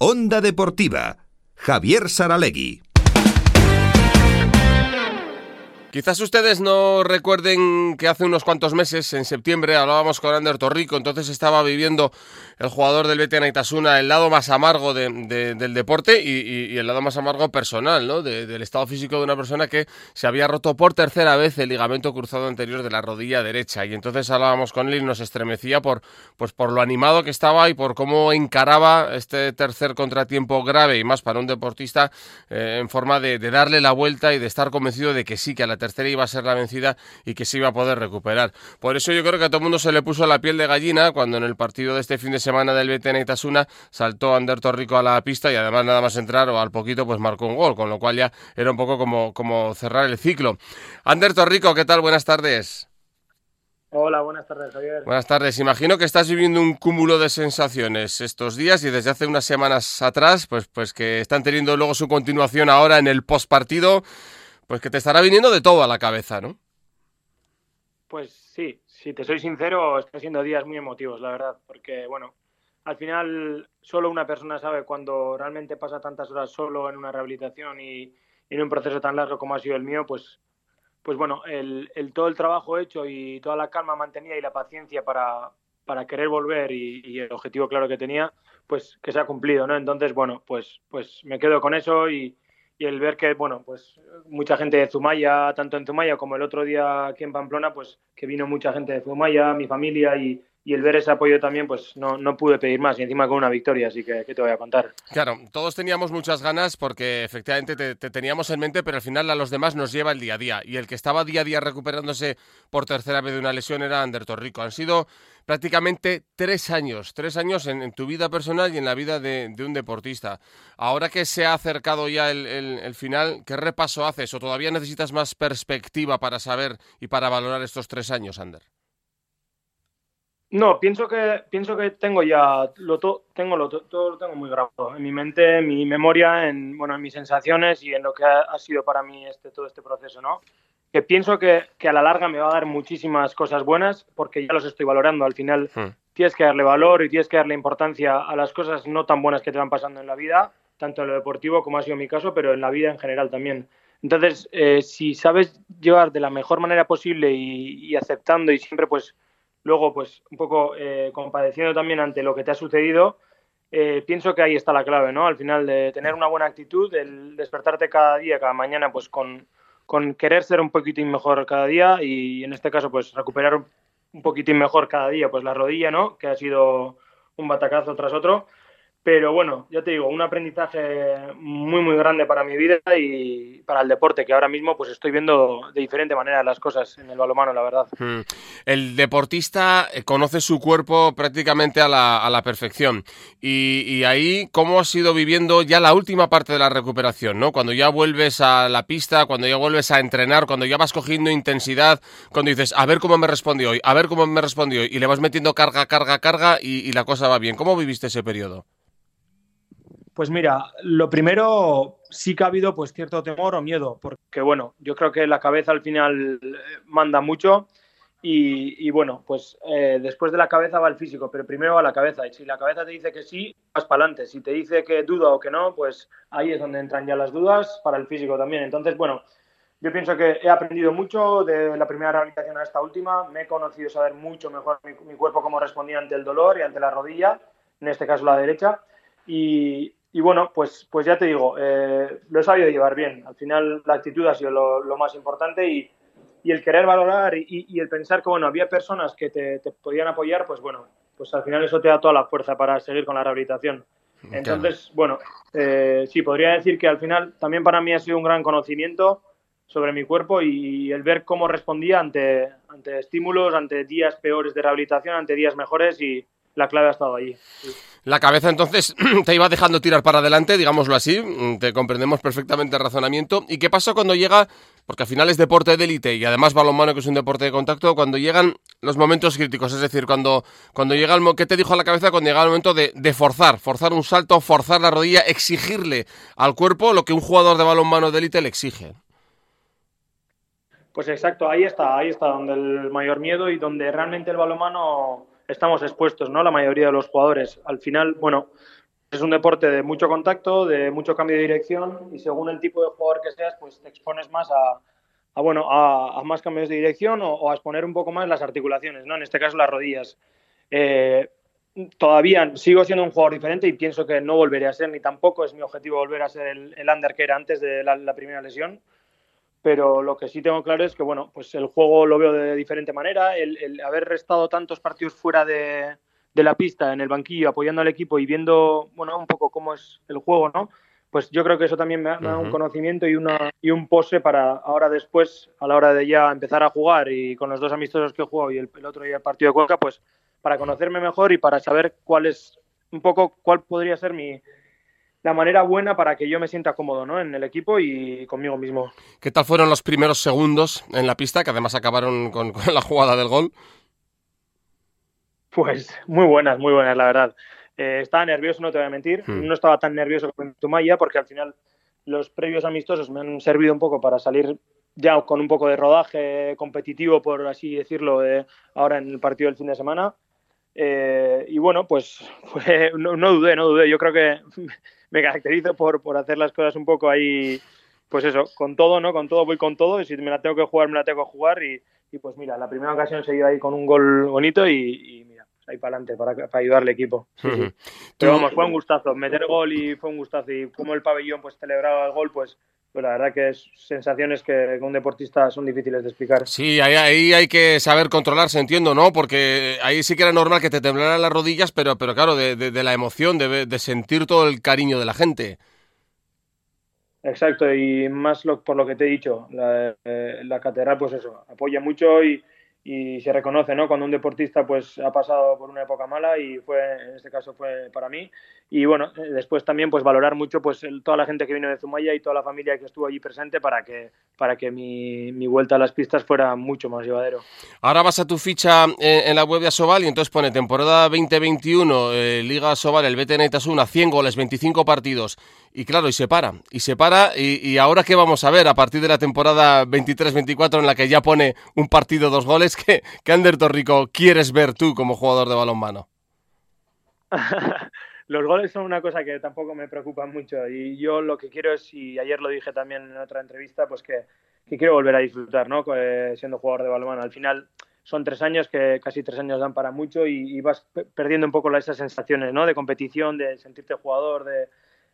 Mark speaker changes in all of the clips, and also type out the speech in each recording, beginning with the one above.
Speaker 1: Onda Deportiva, Javier Saralegui.
Speaker 2: Quizás ustedes no recuerden que hace unos cuantos meses, en septiembre, hablábamos con Ander Torrico, entonces estaba viviendo el jugador del Betia Naitasuna el lado más amargo del deporte y, el lado más amargo personal, ¿no? del estado físico de una persona que se había roto por tercera vez el ligamento cruzado anterior de la rodilla derecha. Y entonces hablábamos con él y nos estremecía por, pues por lo animado que estaba y por cómo encaraba este tercer contratiempo grave y más para un deportista eh, en forma de, de darle la vuelta y de estar convencido de que sí, que a la tercera iba a ser la vencida y que se iba a poder recuperar. Por eso yo creo que a todo el mundo se le puso la piel de gallina cuando en el partido de este fin de semana del BTN Itasuna saltó Ander Torrico a la pista y además nada más entrar o al poquito pues marcó un gol, con lo cual ya era un poco como, como cerrar el ciclo. Ander Torrico, ¿qué tal? Buenas tardes.
Speaker 3: Hola, buenas tardes, Javier.
Speaker 2: Buenas tardes. Imagino que estás viviendo un cúmulo de sensaciones estos días y desde hace unas semanas atrás, pues, pues que están teniendo luego su continuación ahora en el postpartido. Pues que te estará viniendo de todo a la cabeza, ¿no?
Speaker 3: Pues sí, si te soy sincero, están siendo días muy emotivos, la verdad, porque bueno, al final solo una persona sabe cuando realmente pasa tantas horas solo en una rehabilitación y, en un proceso tan largo como ha sido el mío, pues, pues bueno, el, todo el trabajo hecho y toda la calma mantenida y la paciencia para, para querer volver y, y, el objetivo claro que tenía, pues que se ha cumplido, ¿no? Entonces, bueno, pues, pues me quedo con eso y, y el ver que, bueno, pues mucha gente de Zumaya, tanto en Zumaya como el otro día aquí en Pamplona, pues que vino mucha gente de Zumaya, mi familia y, y el ver ese apoyo también, pues no, no pude pedir más y encima con una victoria, así que ¿qué te voy a contar?
Speaker 2: Claro, todos teníamos muchas ganas porque efectivamente te, teníamos en mente, pero al final a los demás nos lleva el día a día y el que estaba día a día recuperándose por tercera vez de una lesión era Ander Torrico. Han sido prácticamente tres años, tres años en, tu vida personal y en la vida de, un deportista. Ahora que se ha acercado ya el, el final, ¿qué repaso haces o todavía necesitas más perspectiva para saber y para valorar estos tres años, Ander?
Speaker 3: No, pienso que pienso que tengo ya lo tengo lo todo lo tengo muy grabado en mi mente, en mi memoria, en bueno, en mis sensaciones y en lo que ha, sido para mí este todo este proceso, ¿no? Que pienso que, que, a la larga me va a dar muchísimas cosas buenas porque ya los estoy valorando. Al final hmm. tienes que darle valor y tienes que darle importancia a las cosas no tan buenas que te van pasando en la vida, tanto en lo deportivo como ha sido mi caso, pero en la vida en general también. Entonces, eh, si sabes llevar de la mejor manera posible y, y aceptando y siempre pues luego pues un poco eh, compadeciendo también ante lo que te ha sucedido, eh, pienso que ahí está la clave, ¿no? Al final de tener una buena actitud, el despertarte cada día, cada mañana, pues con, con querer ser un poquitín mejor cada día y en este caso pues recuperar un poquitín mejor cada día pues la rodilla, ¿no? Que ha sido un batacazo tras otro pero bueno, ya te digo, un aprendizaje muy, muy grande para mi vida y para el deporte, que ahora mismo pues estoy viendo de diferente manera las cosas en el balomano, la verdad. Hmm.
Speaker 2: El deportista eh, conoce su cuerpo prácticamente a la, a la perfección. Y, y, ahí, ¿cómo has ido viviendo ya la última parte de la recuperación? ¿no? Cuando ya vuelves a la pista, cuando ya vuelves a entrenar, cuando ya vas cogiendo intensidad, cuando dices, a ver cómo me respondió hoy, a ver cómo me respondió hoy, y le vas metiendo carga, carga, carga y la cosa va bien. ¿Cómo viviste ese periodo?
Speaker 3: Pues mira, lo primero sí que ha habido pues cierto temor o miedo, porque bueno, yo creo que la cabeza al final eh, manda mucho y, bueno, pues eh, después de la cabeza va el físico, pero primero va la cabeza y si la cabeza te dice que sí, vas para adelante, si te dice que duda o que no, pues ahí es donde entran ya las dudas para el físico también. Entonces, bueno, yo pienso que he aprendido mucho de la primera rehabilitación a esta última, me he conocido saber mucho mejor mi, mi cuerpo cómo respondía ante el dolor y ante la rodilla, en este caso la derecha. Y, y bueno, pues, pues ya te digo, eh, lo he sabido llevar bien. Al final la actitud ha sido lo, más importante y, y, el querer valorar y, y, el pensar que bueno, había personas que te, te, podían apoyar, pues bueno, pues al final eso te da toda la fuerza para seguir con la rehabilitación. Entonces, bueno, eh, sí, podría decir que al final también para mí ha sido un gran conocimiento sobre mi cuerpo y el ver cómo respondía ante, ante estímulos, ante días peores de rehabilitación, ante días mejores y, la clave ha estado allí.
Speaker 2: La cabeza entonces te iba dejando tirar para adelante, digámoslo así, mm, te comprendemos perfectamente el razonamiento. ¿Y qué pasa cuando llega, porque al final es deporte de élite y además balonmano que es un deporte de contacto, cuando llegan los momentos críticos? Es decir, cuando, cuando llega el... ¿Qué te dijo a la cabeza cuando llega el momento de, de forzar, forzar un salto, forzar la rodilla, exigirle al cuerpo lo que un jugador de balonmano de élite le exige?
Speaker 3: Pues exacto, ahí está, ahí está donde el mayor miedo y donde realmente el balonmano estamos expuestos, ¿no? La mayoría de los jugadores. Al final, bueno, es un deporte de mucho contacto, de mucho cambio de dirección y según el tipo de jugador que seas, pues te expones más a, bueno, a, más cambios de dirección o, a exponer un poco más las articulaciones, ¿no? En este caso las rodillas. Eh, todavía sigo siendo un jugador diferente y pienso que no volveré a ser, ni tampoco es mi objetivo volver a ser el, el under que era antes de la, primera lesión. Pero lo que sí tengo claro es que, bueno, pues el juego lo veo de diferente manera. el haber estado tantos partidos fuera de, de la pista en el banquillo apoyando al equipo y viendo bueno un poco cómo es el juego no pues yo creo que eso también me da, un conocimiento y una y un pose para ahora después a la hora de ya empezar a jugar y con los dos amistosos que he jugado y el, otro día el partido de Cuenca pues para conocerme mejor y para saber cuál es un poco cuál podría ser mi la manera buena para que yo me sienta cómodo ¿no? en el equipo y conmigo mismo.
Speaker 2: ¿Qué tal fueron los primeros segundos en la pista, que además acabaron con la jugada del gol?
Speaker 3: Pues muy buenas, muy buenas, la verdad. Eh, estaba nervioso, no te voy a mentir. Hmm. No estaba tan nervioso como en Tumaya porque al final los previos amistosos me han servido un poco para salir ya con un poco de rodaje competitivo, por así decirlo, ahora en el partido del fin de semana. Eh, y bueno, pues, no, dudé, no dudé. Yo creo que me caracterizo por, por hacer las cosas un poco ahí, pues eso, con todo, ¿no? Con todo voy con todo. Y si me la tengo que jugar, me la tengo que jugar. Y, y pues mira, la primera ocasión se ahí con un gol bonito y, mira, pues ahí para adelante, para, para ayudar al equipo. Pero vamos, fue un gustazo, meter gol y fue un gustazo. Y como el pabellón pues celebraba el gol, pues pues la verdad que es sensaciones que con un deportista son difíciles de explicar.
Speaker 2: Sí, ahí, ahí, hay que saber controlarse, entiendo, ¿no? Porque ahí sí que era normal que te temblaran las rodillas, pero, pero claro, de, de, la emoción, de, de, sentir todo el cariño de la gente.
Speaker 3: Exacto, y más por lo que te he dicho, la, eh, la catedral, pues eso, apoya mucho y, y se reconoce, ¿no? Cuando un deportista pues ha pasado por una época mala y fue, en este caso fue para mí. Y bueno, después también pues valorar mucho pues toda la gente que vino de Zumaya y toda la familia que estuvo allí presente para que, para que mi, mi vuelta a las pistas fuera mucho más llevadero.
Speaker 2: Ahora vas a tu ficha en, la web de Asobal y entonces pone temporada 2021, eh, Liga Asobal, el BTN Itasuna, 100 goles, 25 partidos. Y claro, y se para, y se para, y, ahora qué vamos a ver a partir de la temporada 23-24 en la que ya pone un partido, dos goles, ¿qué, qué Ander Torrico quieres ver tú como jugador de balonmano?
Speaker 3: Los goles son una cosa que tampoco me preocupa mucho y yo lo que quiero es, y ayer lo dije también en otra entrevista, pues que, quiero volver a disfrutar, ¿no? Eh, siendo jugador de balonmano. Al final son tres años que casi tres años dan para mucho y, vas perdiendo un poco esas sensaciones, ¿no? De competición, de sentirte jugador, de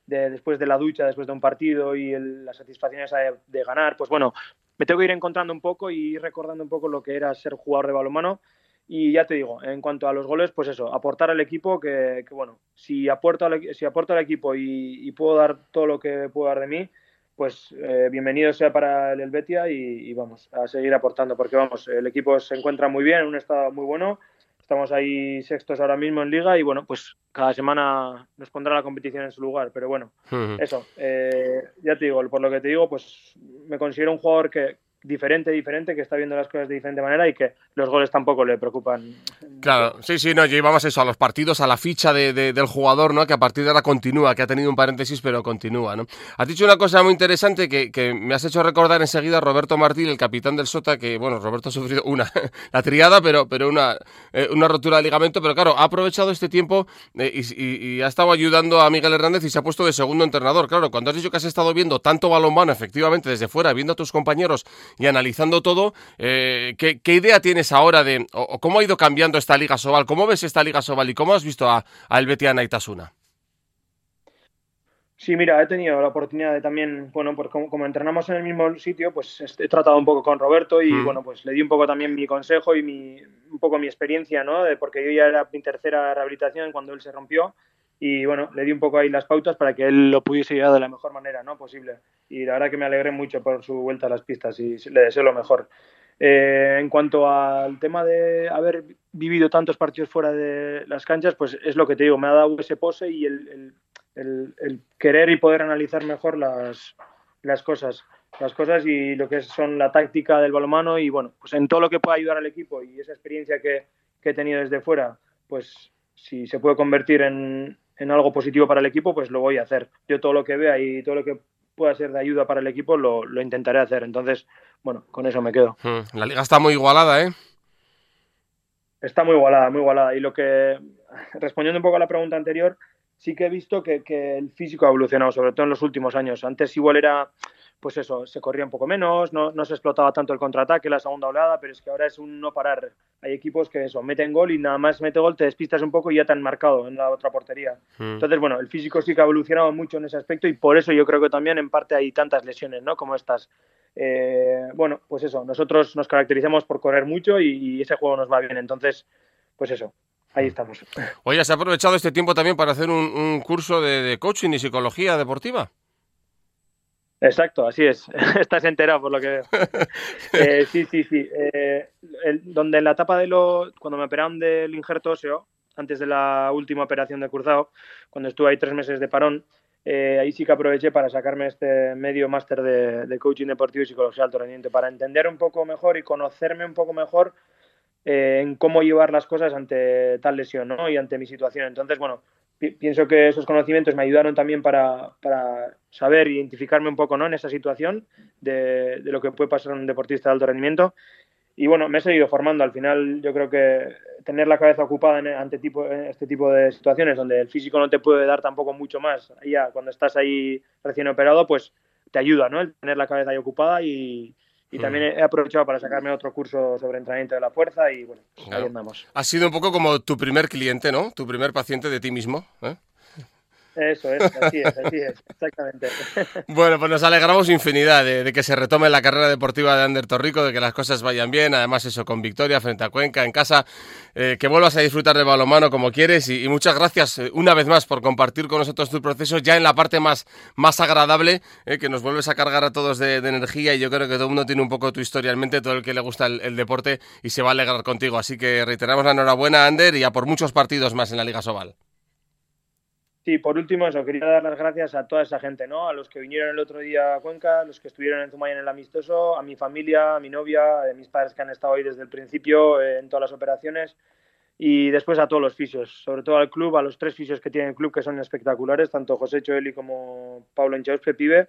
Speaker 3: después de la ducha, después de un partido y la satisfacción de, ganar, pues bueno, me tengo que ir encontrando un poco y ir recordando un poco lo que era ser jugador de balonmano. Y ya te digo, en cuanto a los goles, pues eso, aportar al equipo, que, bueno, si aporto al, si aporto al equipo y, puedo dar todo lo que puedo dar de mí, pues eh, bienvenido sea para el Helvetia y, y, vamos a seguir aportando, porque vamos, el equipo se encuentra muy bien, en un estado muy bueno Estamos ahí sextos ahora mismo en liga y bueno, pues cada semana nos pondrá la competición en su lugar. Pero bueno, eso, eh, ya te digo, por lo que te digo, pues me considero un jugador que, diferente, diferente, que está viendo las cosas de diferente manera y que los goles tampoco le preocupan.
Speaker 2: Claro, sí, sí, no, llevamos eso, a los partidos, a la ficha de, del jugador, ¿no? Que a partir de ahora continúa, que ha tenido un paréntesis, pero continúa, ¿no? Has dicho una cosa muy interesante que, que me has hecho recordar enseguida a Roberto Martín, el capitán del Sota, que, bueno, Roberto ha sufrido una, la triada, pero, pero una, eh, una rotura de ligamento, pero claro, ha aprovechado este tiempo eh, y, y, ha estado ayudando a Miguel Hernández y se ha puesto de segundo entrenador. Claro, cuando has dicho que has estado viendo tanto balonmano, efectivamente, desde fuera, viendo a tus compañeros y analizando todo, eh, ¿qué, idea tienes ahora de o, cómo ha ido cambiando esta Liga Sobal? ¿Cómo ves esta Liga Sobal y cómo has visto a, a El Betiana Itasuna?
Speaker 3: Sí, mira, he tenido la oportunidad de también, bueno, pues como, entrenamos en el mismo sitio, pues he tratado un poco con Roberto y mm. bueno, pues le di un poco también mi consejo y mi, un poco mi experiencia, ¿no? De, porque yo ya era mi tercera rehabilitación cuando él se rompió y bueno, le di un poco ahí las pautas para que él lo pudiese llevar de la mejor manera ¿no? posible. Y la verdad que me alegré mucho por su vuelta a las pistas y le deseo lo mejor. Eh, en cuanto al tema de haber vivido tantos partidos fuera de las canchas, pues es lo que te digo, me ha dado ese pose y el, el, el, querer y poder analizar mejor las, las cosas las cosas y lo que son la táctica del balonmano y bueno, pues en todo lo que pueda ayudar al equipo y esa experiencia que, que he tenido desde fuera, pues si se puede convertir en, en algo positivo para el equipo, pues lo voy a hacer. Yo todo lo que vea y todo lo que pueda ser de ayuda para el equipo lo, lo intentaré hacer. Entonces, bueno, con eso me quedo.
Speaker 2: Hmm, la liga está muy igualada, ¿eh?
Speaker 3: Está muy igualada, muy igualada. Y lo que, respondiendo un poco a la pregunta anterior, sí que he visto que, que, el físico ha evolucionado, sobre todo en los últimos años. Antes igual era, pues eso, se corría un poco menos, no, no se explotaba tanto el contraataque, la segunda oleada, pero es que ahora es un no parar. Hay equipos que eso, meten gol y nada más mete gol, te despistas un poco y ya te han marcado en la otra portería. Mm. Entonces, bueno, el físico sí que ha evolucionado mucho en ese aspecto y por eso yo creo que también en parte hay tantas lesiones, ¿no? Como estas. Eh, bueno, pues eso, nosotros nos caracterizamos por correr mucho y, y ese juego nos va bien. Entonces, pues eso, ahí estamos.
Speaker 2: Oye, ¿has aprovechado este tiempo también para hacer un, curso de, coaching y psicología deportiva?
Speaker 3: Exacto, así es. Estás enterado por lo que veo. Eh, sí, sí, sí. Eh, donde en la etapa de lo, cuando me operaron del injerto óseo, antes de la última operación de cruzado, cuando estuve ahí tres meses de parón, eh, ahí sí que aproveché para sacarme este medio máster de, de, coaching deportivo y psicología alto rendimiento, para entender un poco mejor y conocerme un poco mejor eh, en cómo llevar las cosas ante tal lesión ¿no? y ante mi situación. Entonces, bueno, pienso que esos conocimientos me ayudaron también para, para, saber identificarme un poco ¿no? en esa situación de, de, lo que puede pasar a un deportista de alto rendimiento. Y bueno, me he seguido formando. Al final, yo creo que tener la cabeza ocupada en, ante tipo, en este tipo de situaciones donde el físico no te puede dar tampoco mucho más, ya cuando estás ahí recién operado, pues te ayuda, ¿no? El tener la cabeza ahí ocupada y, y también he aprovechado para sacarme otro curso sobre entrenamiento de la fuerza y bueno, ahí andamos.
Speaker 2: Ha sido un poco como tu primer cliente, ¿no? Tu primer paciente de ti mismo. ¿eh?
Speaker 3: Eso es, así es, así es, exactamente.
Speaker 2: Bueno, pues nos alegramos infinidad de, que se retome la carrera deportiva de Ander Torrico, de que las cosas vayan bien, además eso, con victoria frente a Cuenca en casa, eh, que vuelvas a disfrutar de balomano como quieres y, muchas gracias eh, una vez más por compartir con nosotros tu proceso ya en la parte más, más agradable, eh, que nos vuelves a cargar a todos de, energía y yo creo que todo el mundo tiene un poco tu historia en mente, todo el que le gusta el, deporte y se va a alegrar contigo. Así que reiteramos la enhorabuena, Ander, y a por muchos partidos más en la Liga Sobal.
Speaker 3: Sí, por último, eso, quería dar las gracias a toda esa gente, ¿no? A los que vinieron el otro día a Cuenca, a los que estuvieron en Zumaya en el amistoso, a mi familia, a mi novia, a mis padres que han estado ahí desde el principio eh, en todas las operaciones y después a todos los fisios, sobre todo al club, a los tres fisios que tiene el club que son espectaculares, tanto José Choeli como Pablo Enchauspe Pibe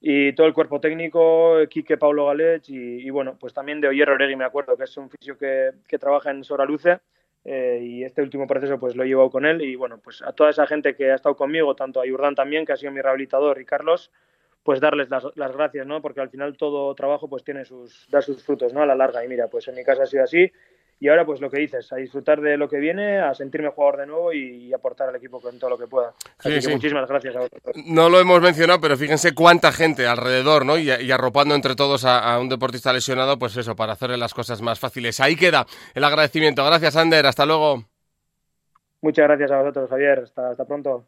Speaker 3: y todo el cuerpo técnico, Quique Pablo Galech y, bueno, pues también de Oyer Oregui me acuerdo, que es un fisio que, que trabaja en Soraluce eh, y este último proceso pues lo he llevado con él y bueno, pues a toda esa gente que ha estado conmigo, tanto a Jordán también, que ha sido mi rehabilitador, y Carlos, pues darles las, las, gracias, ¿no? Porque al final todo trabajo pues tiene sus, da sus frutos, ¿no? A la larga y mira, pues en mi casa ha sido así y ahora, pues lo que dices, a disfrutar de lo que viene, a sentirme jugador de nuevo y aportar al equipo con todo lo que pueda. Así que muchísimas gracias a vosotros.
Speaker 2: No lo hemos mencionado, pero fíjense cuánta gente alrededor, ¿no? Y, arropando entre todos a, un deportista lesionado, pues eso, para hacerle las cosas más fáciles. Ahí queda el agradecimiento. Gracias, Ander. Hasta luego.
Speaker 3: Muchas gracias a vosotros, Javier. hasta, hasta pronto.